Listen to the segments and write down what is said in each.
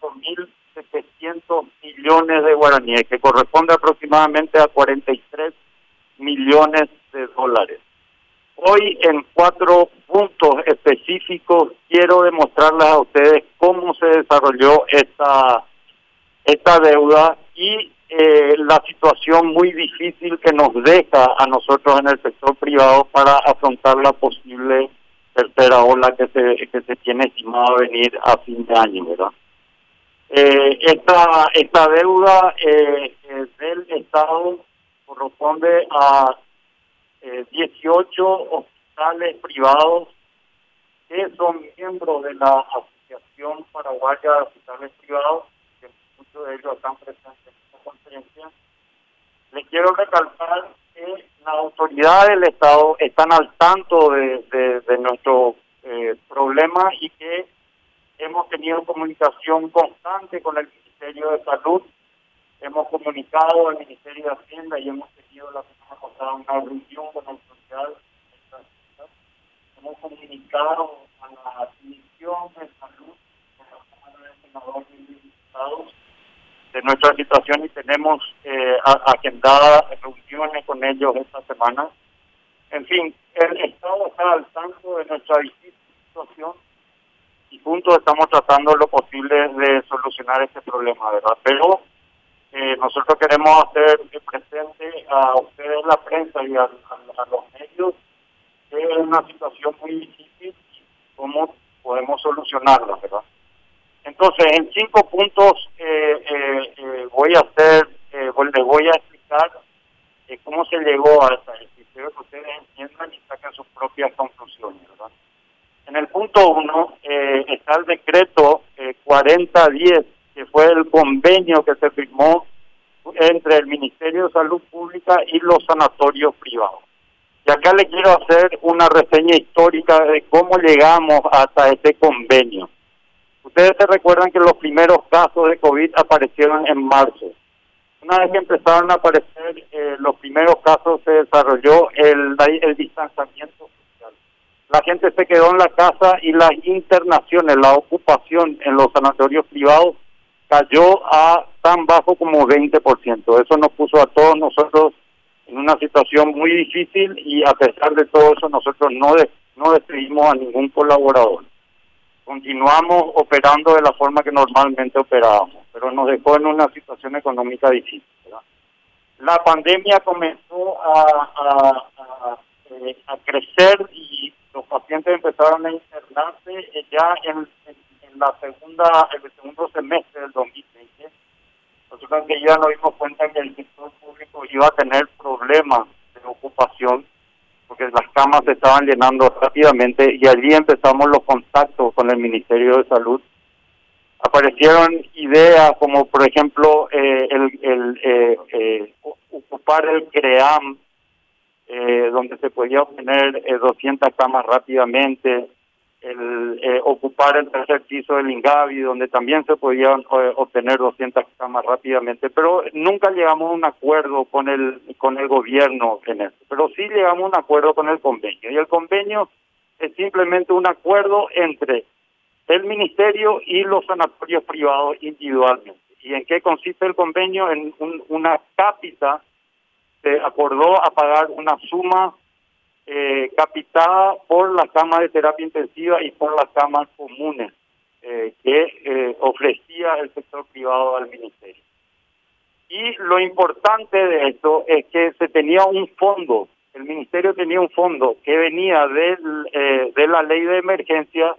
4.700 millones de guaraníes, que corresponde aproximadamente a 43 millones de dólares. Hoy en cuatro puntos específicos quiero demostrarles a ustedes cómo se desarrolló esta, esta deuda y eh, la situación muy difícil que nos deja a nosotros en el sector privado para afrontar la posible tercera ola que se, que se tiene estimado venir a fin de año, ¿verdad? Eh, esta, esta deuda eh, eh del Estado corresponde a 18 hospitales privados que son miembros de la Asociación Paraguaya de Hospitales Privados, que muchos de ellos están presentes en esta conferencia. Les quiero recalcar que las autoridades del Estado están al tanto de, de, nuestro eh, problema y que hemos tenido comunicación constante con el Ministerio de Salud, hemos comunicado al Ministerio de Hacienda y hemos tenido la semana pasada una reunión con la autoridad hemos comunicado a la Comisión de Salud, con la Cámara de Senadores y de nuestra situación y tenemos eh, agendadas reuniones con ellos esta semana. En fin, el Estado está al tanto de nuestra situación y juntos estamos tratando lo posible de solucionar este problema, ¿verdad? Pero eh, nosotros queremos hacer presente a ustedes, la prensa y a, los medios, que es una situación muy difícil y cómo podemos solucionarla, ¿verdad? Entonces, en cinco puntos eh, eh, eh, voy a hacer, les voy a explicar cómo se llegó a decisión, que ustedes entiendan y saquen sus propias conclusiones. ¿verdad? En el punto uno está el decreto 4010, que fue el convenio que se firmó entre el Ministerio de Salud Pública y los sanatorios privados. Y acá le quiero hacer una reseña histórica de cómo llegamos hasta este convenio. Ustedes se recuerdan que los primeros casos de COVID aparecieron en marzo. Una vez que empezaron a aparecer eh, los primeros casos, se desarrolló el, distanciamiento. La gente se quedó en la casa y las internaciones, la ocupación en los sanatorios privados cayó a tan bajo como 20%. Eso nos puso a todos nosotros en una situación muy difícil y a pesar de todo eso nosotros no, no despedimos a ningún colaborador continuamos operando de la forma que normalmente operábamos, pero nos dejó en una situación económica difícil. La pandemia comenzó a, eh, a, crecer y los pacientes empezaron a internarse eh, ya en, la segunda, el segundo semestre del 2020. Nosotros que ya nos dimos cuenta que el sector público iba a tener problemas de ocupación porque las camas se estaban llenando rápidamente y allí empezamos los contactos con el Ministerio de Salud. Aparecieron ideas como, por ejemplo, eh, el, el eh, eh, ocupar el CREAM, donde se podía obtener 200 camas rápidamente, el eh, ocupar el tercer piso del Ingavi, donde también se podían eh, obtener 200 camas rápidamente, pero nunca llegamos a un acuerdo con el con el gobierno en eso, pero sí llegamos a un acuerdo con el convenio, y el convenio es simplemente un acuerdo entre el ministerio y los sanatorios privados individualmente. ¿Y en qué consiste el convenio? En una cápita se acordó a pagar una suma eh, capitada por la cama de terapia intensiva y por las camas comunes eh, que eh, ofrecía el sector privado al ministerio. Y lo importante de esto es que se tenía un fondo, el ministerio tenía un fondo que venía del, eh, de la ley de emergencia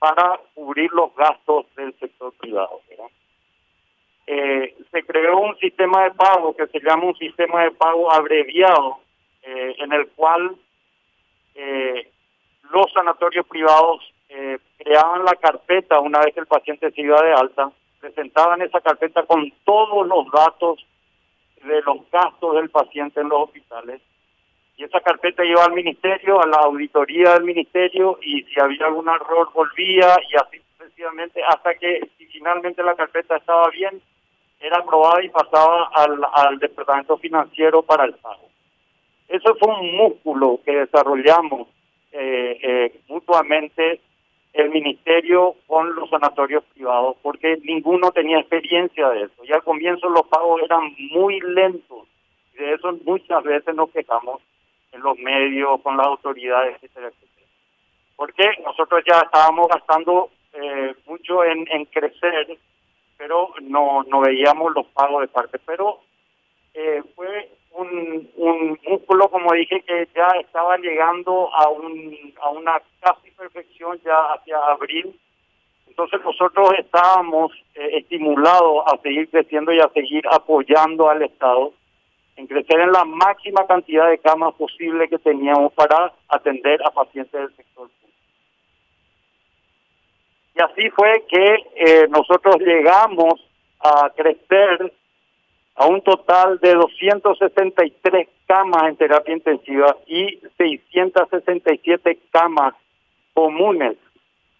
para cubrir los gastos del sector privado. Se creó un sistema de pago que se llama un sistema de pago abreviado eh, en el cual eh, los sanatorios privados eh, creaban la carpeta una vez que el paciente se iba de alta, presentaban esa carpeta con todos los datos de los gastos del paciente en los hospitales. Y esa carpeta iba al ministerio, a la auditoría del ministerio y si había algún error volvía y así sucesivamente hasta que si finalmente la carpeta estaba bien era aprobada y pasaba al, departamento financiero para el pago. Eso fue un músculo que desarrollamos eh, eh, mutuamente el ministerio con los sanatorios privados, porque ninguno tenía experiencia de eso. Y al comienzo los pagos eran muy lentos. De eso muchas veces nos quejamos en los medios, con las autoridades, etcétera, etcétera. Porque nosotros ya estábamos gastando eh, mucho en crecer, pero no, no veíamos los pagos de parte. Pero eh, fue un, un músculo, como dije, que ya estaba llegando a, un, a una casi perfección ya hacia abril. Entonces nosotros estábamos eh, estimulados a seguir creciendo y a seguir apoyando al Estado en crecer en la máxima cantidad de camas posible que teníamos para atender a pacientes del sector. Y así fue que eh, nosotros llegamos a crecer a un total de 263 camas en terapia intensiva y 667 camas comunes.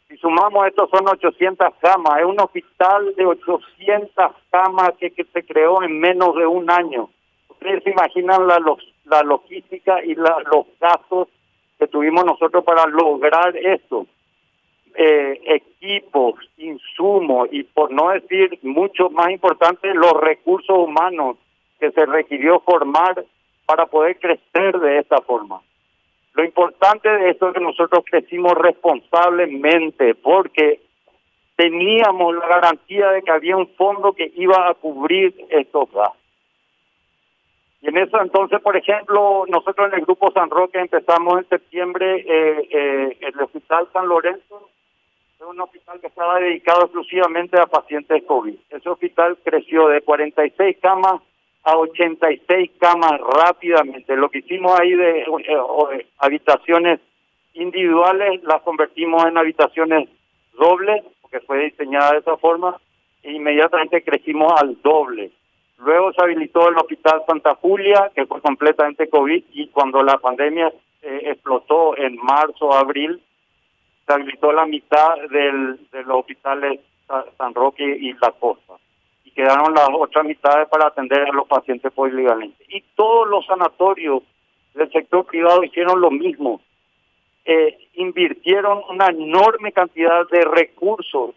Si sumamos esto son 800 camas. Es un hospital de 800 camas que, que se creó en menos de un año. Ustedes se imaginan la, la logística y la, los gastos que tuvimos nosotros para lograr esto eh, equipos, insumos y por no decir mucho más importante, los recursos humanos que se requirió formar para poder crecer de esta forma. Lo importante de esto es que nosotros crecimos responsablemente porque teníamos la garantía de que había un fondo que iba a cubrir estos gastos. Y en eso entonces, por ejemplo, nosotros en el Grupo San Roque empezamos en septiembre eh, eh, el Hospital San Lorenzo un hospital que estaba dedicado exclusivamente a pacientes COVID. Ese hospital creció de 46 camas a 86 camas rápidamente. Lo que hicimos ahí de eh, eh, habitaciones individuales las convertimos en habitaciones dobles, porque fue diseñada de esa forma, e inmediatamente crecimos al doble. Luego se habilitó el Hospital Santa Julia, que fue completamente COVID, y cuando la pandemia eh, explotó en marzo, abril, se habilitó la mitad del, de los hospitales San Roque y La Costa. Y quedaron las otras mitades para atender a los pacientes polivalentes. Y todos los sanatorios del sector privado hicieron lo mismo. Eh, invirtieron una enorme cantidad de recursos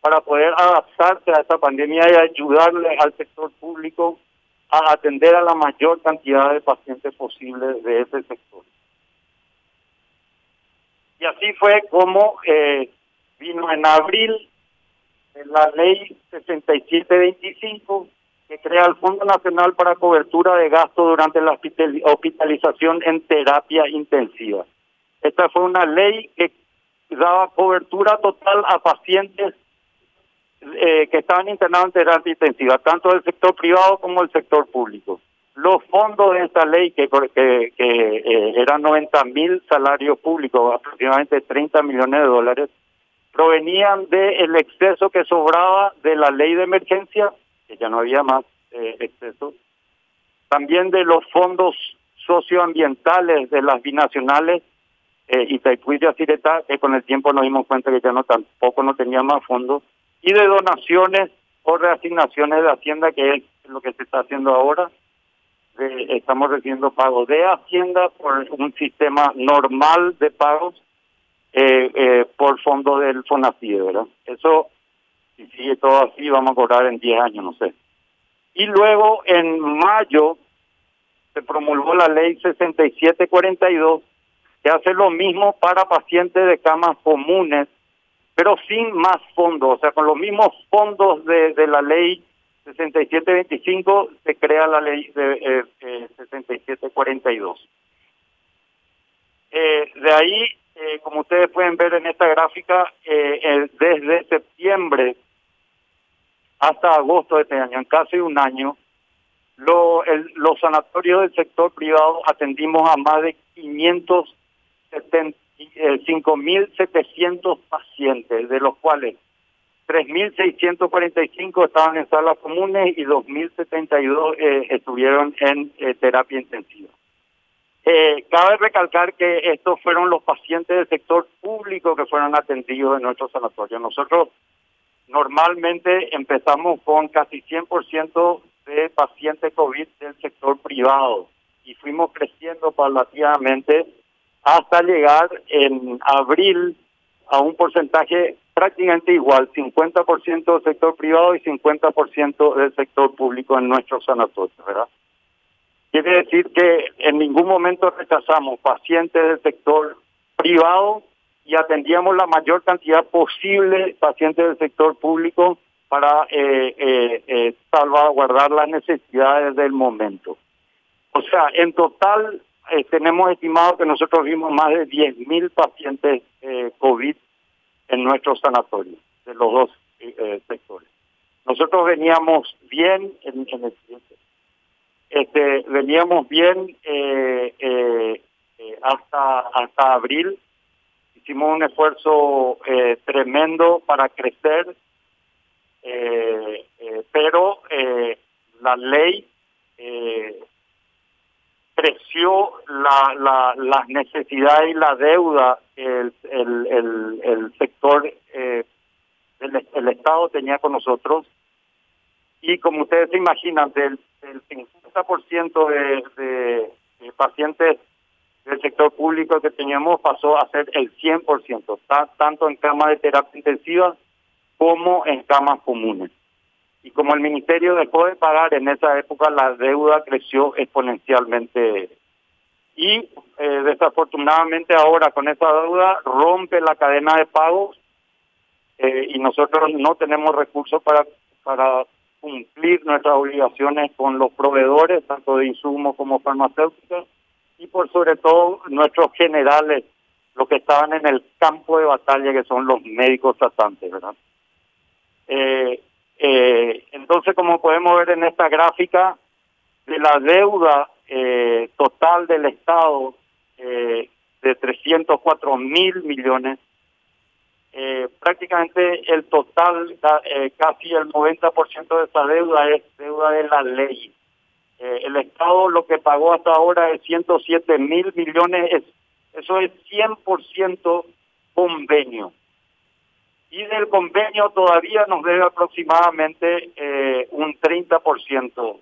para poder adaptarse a esta pandemia y ayudarle al sector público a atender a la mayor cantidad de pacientes posibles de ese sector. Y así fue como eh, vino en abril la ley 6725 que crea el Fondo Nacional para Cobertura de Gastos durante la hospitalización en terapia intensiva. Esta fue una ley que daba cobertura total a pacientes eh, que estaban internados en terapia intensiva, tanto del sector privado como del sector público los fondos de esta ley, que, que, eh, eran 90 mil salarios públicos, aproximadamente 30 millones de dólares, provenían del exceso que sobraba de la ley de emergencia, que ya no había más eh, exceso, también de los fondos socioambientales de las binacionales, eh, Itaipú y Yacireta, que con el tiempo nos dimos cuenta que ya no tampoco no tenía más fondos, y de donaciones o reasignaciones de Hacienda, que es lo que se está haciendo ahora, estamos recibiendo pagos de Hacienda por un sistema normal de pagos eh, eh, por fondo del FONACIE, ¿verdad? Eso, si sigue todo así, vamos a cobrar en 10 años, no sé. Y luego, en mayo, se promulgó la ley 6742, que hace lo mismo para pacientes de camas comunes, pero sin más fondos, o sea, con los mismos fondos de, de la ley 6725 se crea la ley de eh, eh, 6742. Eh, de ahí, eh, como ustedes pueden ver en esta gráfica, eh, desde septiembre hasta agosto de este año, en casi un año, lo, el, los sanatorios del sector privado atendimos a más de 5.700 pacientes, de los cuales 3.645 estaban en salas comunes y 2.072 eh, estuvieron en eh, terapia intensiva. Eh, cabe recalcar que estos fueron los pacientes del sector público que fueron atendidos en nuestro sanatorio. Nosotros normalmente empezamos con casi 100% de pacientes COVID del sector privado y fuimos creciendo paulatinamente hasta llegar en abril a un porcentaje prácticamente igual, 50% del sector privado y 50% del sector público en nuestros sanatorios, ¿verdad? Quiere decir que en ningún momento rechazamos pacientes del sector privado y atendíamos la mayor cantidad posible de pacientes del sector público para eh, eh, eh, salvaguardar las necesidades del momento. O sea, en total eh, tenemos estimado que nosotros vimos más de 10.000 pacientes eh, COVID en nuestros sanatorios, de los dos eh, sectores. Nosotros veníamos bien este, veníamos bien hasta hasta abril. Hicimos un esfuerzo tremendo para crecer, pero la ley creció la, la, las necesidades y la deuda el, el, el, el sector eh, el, Estado tenía con nosotros. Y como ustedes se imaginan del, del 50% de, de, de pacientes del sector público que teníamos pasó a ser el 100%, tanto en camas de terapia intensiva como en camas comunes y como el ministerio dejó de pagar en esa época, la deuda creció exponencialmente. Y eh, desafortunadamente ahora con esa deuda rompe la cadena de pagos eh, y nosotros no tenemos recursos para, para cumplir nuestras obligaciones con los proveedores, tanto de insumos como farmacéuticos, y por sobre todo nuestros generales, los que estaban en el campo de batalla, que son los médicos tratantes, ¿verdad? Eh, eh, entonces, como podemos ver en esta gráfica, de la deuda eh, total del Estado eh, de 304 mil millones, prácticamente el total, casi el 90% de esa deuda es deuda de la ley. El Estado lo que pagó hasta ahora es 107 mil millones, es, eso es 100% convenio y del convenio todavía nos debe aproximadamente eh, un 30%.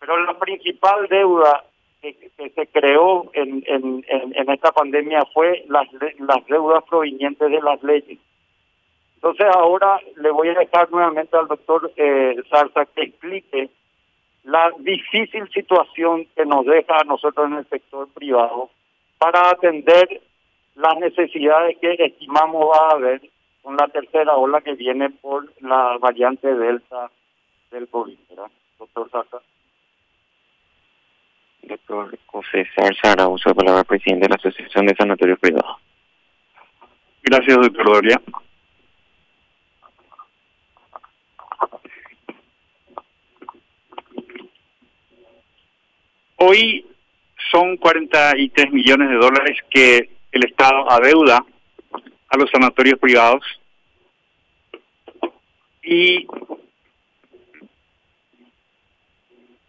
Pero la principal deuda que, se creó en, en, esta pandemia fue las, las deudas provenientes de las leyes. Entonces ahora le voy a dejar nuevamente al doctor eh, Zarza que explique la difícil situación que nos deja a nosotros en el sector privado para atender las necesidades que estimamos va a haber con la tercera ola que viene por la variante Delta del COVID, ¿verdad? Doctor Saca. Doctor José Sara, uso de palabra presidente de la Asociación de Sanatorios Privados. Gracias, doctor Doria. Hoy son 43 millones de dólares que el Estado adeuda a los sanatorios privados y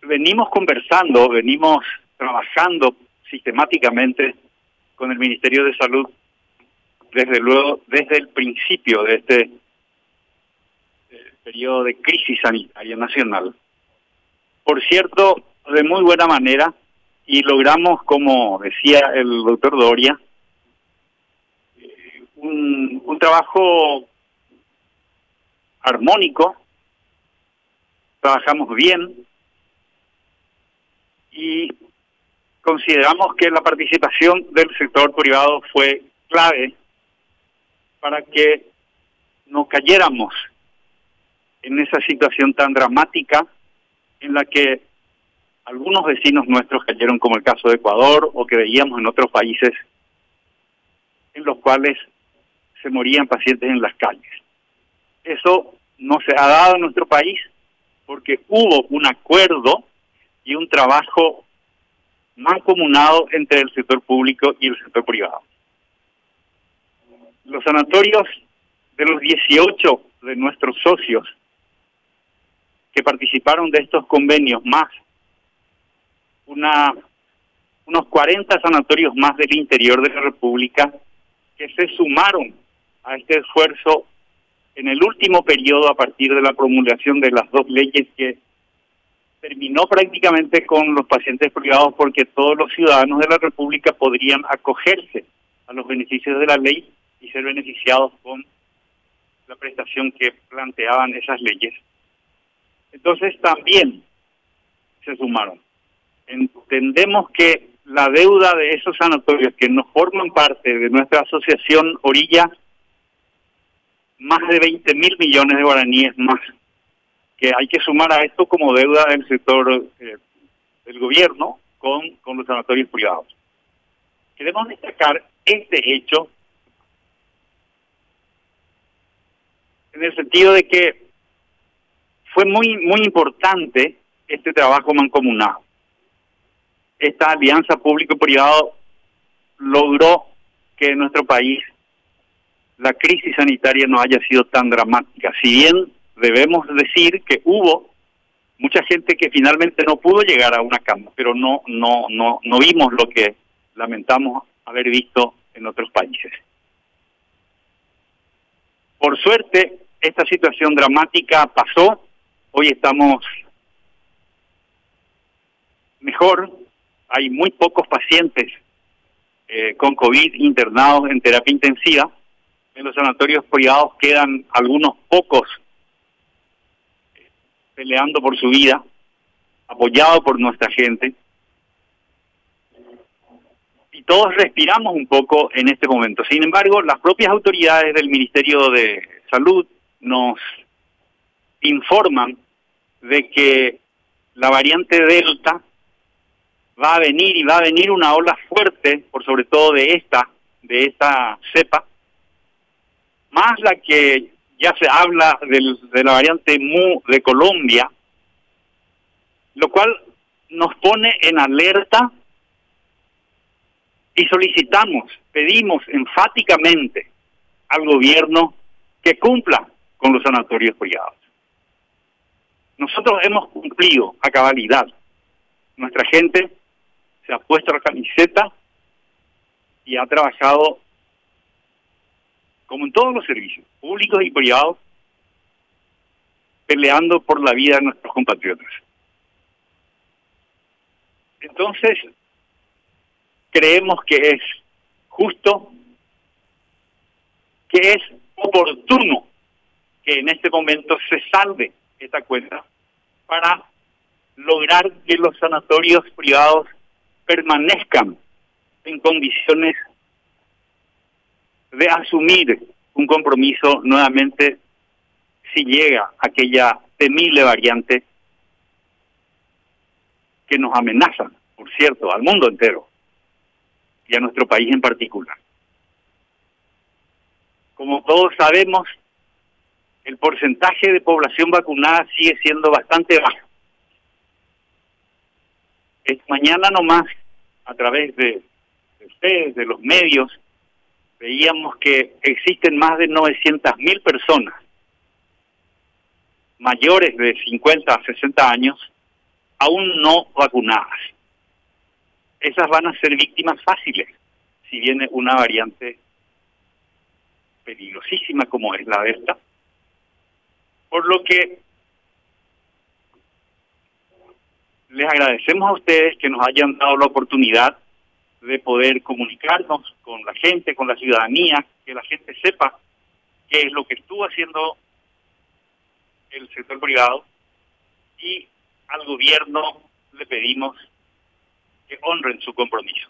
venimos conversando, venimos trabajando sistemáticamente con el Ministerio de Salud desde luego desde el principio de este eh, periodo de crisis sanitaria nacional. Por cierto, de muy buena manera y logramos, como decía el doctor Doria, un, trabajo armónico, trabajamos bien. Y consideramos que la participación del sector privado fue clave para que no cayéramos en esa situación tan dramática en la que algunos vecinos nuestros cayeron, como el caso de Ecuador, o que veíamos en otros países en los cuales se morían pacientes en las calles. Eso no se ha dado en nuestro país porque hubo un acuerdo y un trabajo mancomunado entre el sector público y el sector privado. Los sanatorios de los 18 de nuestros socios que participaron de estos convenios, más una, unos 40 sanatorios más del interior de la República que se sumaron a este esfuerzo en el último periodo a partir de la promulgación de las dos leyes que terminó prácticamente con los pacientes privados porque todos los ciudadanos de la República podrían acogerse a los beneficios de la ley y ser beneficiados con la prestación que planteaban esas leyes. Entonces también se sumaron. Entendemos que la deuda de esos sanatorios que no forman parte de nuestra asociación Orilla, más de 20 mil millones de guaraníes más, que hay que sumar a esto como deuda del sector eh, del gobierno con, con los sanatorios privados. Queremos destacar este hecho en el sentido de que fue muy muy importante este trabajo mancomunado. Esta alianza público-privado logró que nuestro país la crisis sanitaria no haya sido tan dramática. Si bien debemos decir que hubo mucha gente que finalmente no pudo llegar a una cama, pero no no no no vimos lo que lamentamos haber visto en otros países. Por suerte, esta situación dramática pasó, hoy estamos mejor, hay muy pocos pacientes eh, con COVID internados en terapia intensiva, en los sanatorios privados quedan algunos pocos peleando por su vida, apoyados por nuestra gente. Y todos respiramos un poco en este momento. Sin embargo, las propias autoridades del Ministerio de Salud nos informan de que la variante Delta va a venir y va a venir una ola fuerte, por sobre todo de esta, de esta cepa, más la que ya se habla del, de la variante MU de Colombia, lo cual nos pone en alerta y solicitamos, pedimos enfáticamente al gobierno que cumpla con los sanatorios privados. Nosotros hemos cumplido a cabalidad. Nuestra gente se ha puesto la camiseta y ha trabajado como en todos los servicios, públicos y privados, peleando por la vida de nuestros compatriotas. Entonces, creemos que es justo, que es oportuno que en este momento se salve esta cuenta para lograr que los sanatorios privados permanezcan en condiciones de asumir un compromiso nuevamente si llega aquella temible variante que nos amenaza, por cierto, al mundo entero y a nuestro país en particular. Como todos sabemos, el porcentaje de población vacunada sigue siendo bastante bajo. Es mañana nomás, a través de, ustedes, de los medios, veíamos que existen más de 900 mil personas mayores de 50 a 60 años aún no vacunadas. Esas van a ser víctimas fáciles si viene una variante peligrosísima como es la Delta por lo que les agradecemos a ustedes que nos hayan dado la oportunidad de poder comunicarnos con la gente, con la ciudadanía, que la gente sepa qué es lo que estuvo haciendo el sector privado y al gobierno le pedimos que honren su compromiso.